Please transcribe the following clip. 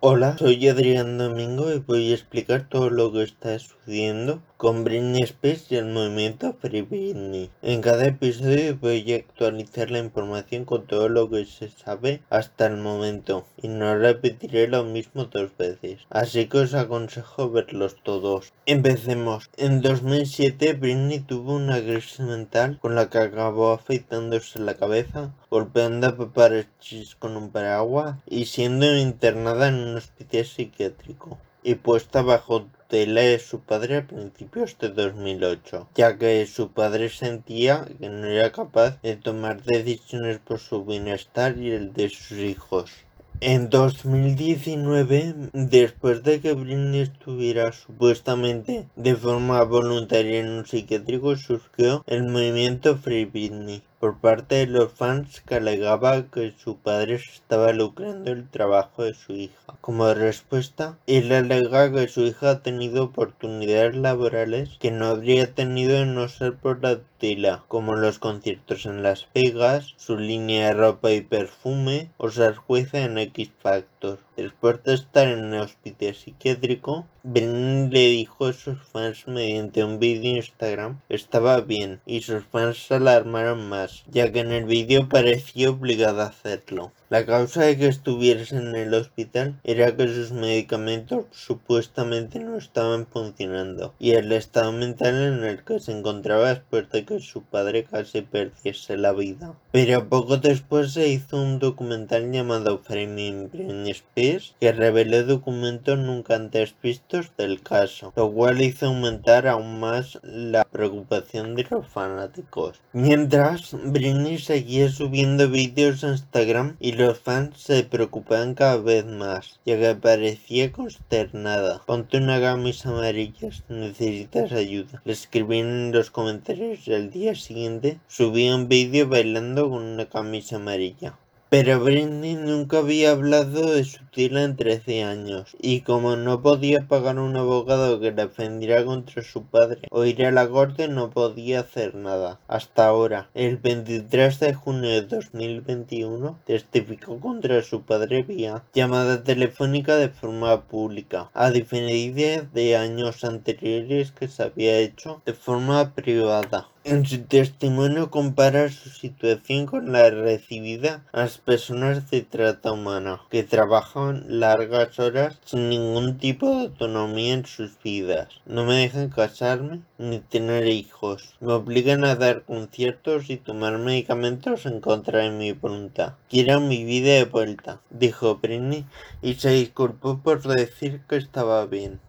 Hola, soy Adrián Domingo y voy a explicar todo lo que está sucediendo con Britney Spears y el movimiento Free Britney. En cada episodio voy a actualizar la información con todo lo que se sabe hasta el momento y no repetiré lo mismo dos veces, así que os aconsejo verlos todos. Empecemos. En 2007 Britney tuvo una crisis mental con la que acabó afeitándose la cabeza, golpeando a paparachis con un paraguas y siendo internada en un hospital psiquiátrico y puesta bajo tutela de su padre a principios de 2008, ya que su padre sentía que no era capaz de tomar decisiones por su bienestar y el de sus hijos. En 2019, después de que Britney estuviera supuestamente de forma voluntaria en un psiquiátrico, surgió el movimiento Free Britney por parte de los fans que alegaba que su padre estaba lucrando el trabajo de su hija. Como respuesta, él alega que su hija ha tenido oportunidades laborales que no habría tenido de no ser por la tutela, como los conciertos en Las Vegas, su línea de ropa y perfume o ser jueza en X Factor. Después de estar en el hospital psiquiátrico, Ben le dijo a sus fans mediante un vídeo en Instagram estaba bien y sus fans se alarmaron más, ya que en el vídeo parecía obligada a hacerlo. La causa de que estuviese en el hospital era que sus medicamentos supuestamente no estaban funcionando y el estado mental en el que se encontraba después de que su padre casi perdiese la vida. Pero poco después se hizo un documental llamado Framing Britney Spears que reveló documentos nunca antes vistos del caso, lo cual hizo aumentar aún más la preocupación de los fanáticos. Mientras, Britney seguía subiendo vídeos a Instagram y los fans se preocupaban cada vez más, ya que parecía consternada. Ponte una camisa amarilla si necesitas ayuda. Le escribían en los comentarios y al día siguiente subí un vídeo bailando con una camisa amarilla. Pero Britney nunca había hablado de su tía en 13 años, y como no podía pagar un abogado que defendiera contra su padre o ir a la corte, no podía hacer nada. Hasta ahora, el 23 de junio de 2021, testificó contra su padre vía llamada telefónica de forma pública, a diferencia de años anteriores que se había hecho de forma privada. En su testimonio compara su situación con la recibida a las personas de trata humana, que trabajan largas horas sin ningún tipo de autonomía en sus vidas. No me dejan casarme ni tener hijos. Me obligan a dar conciertos y tomar medicamentos en contra de mi voluntad. Quiero mi vida de vuelta, dijo Britney y se disculpó por decir que estaba bien.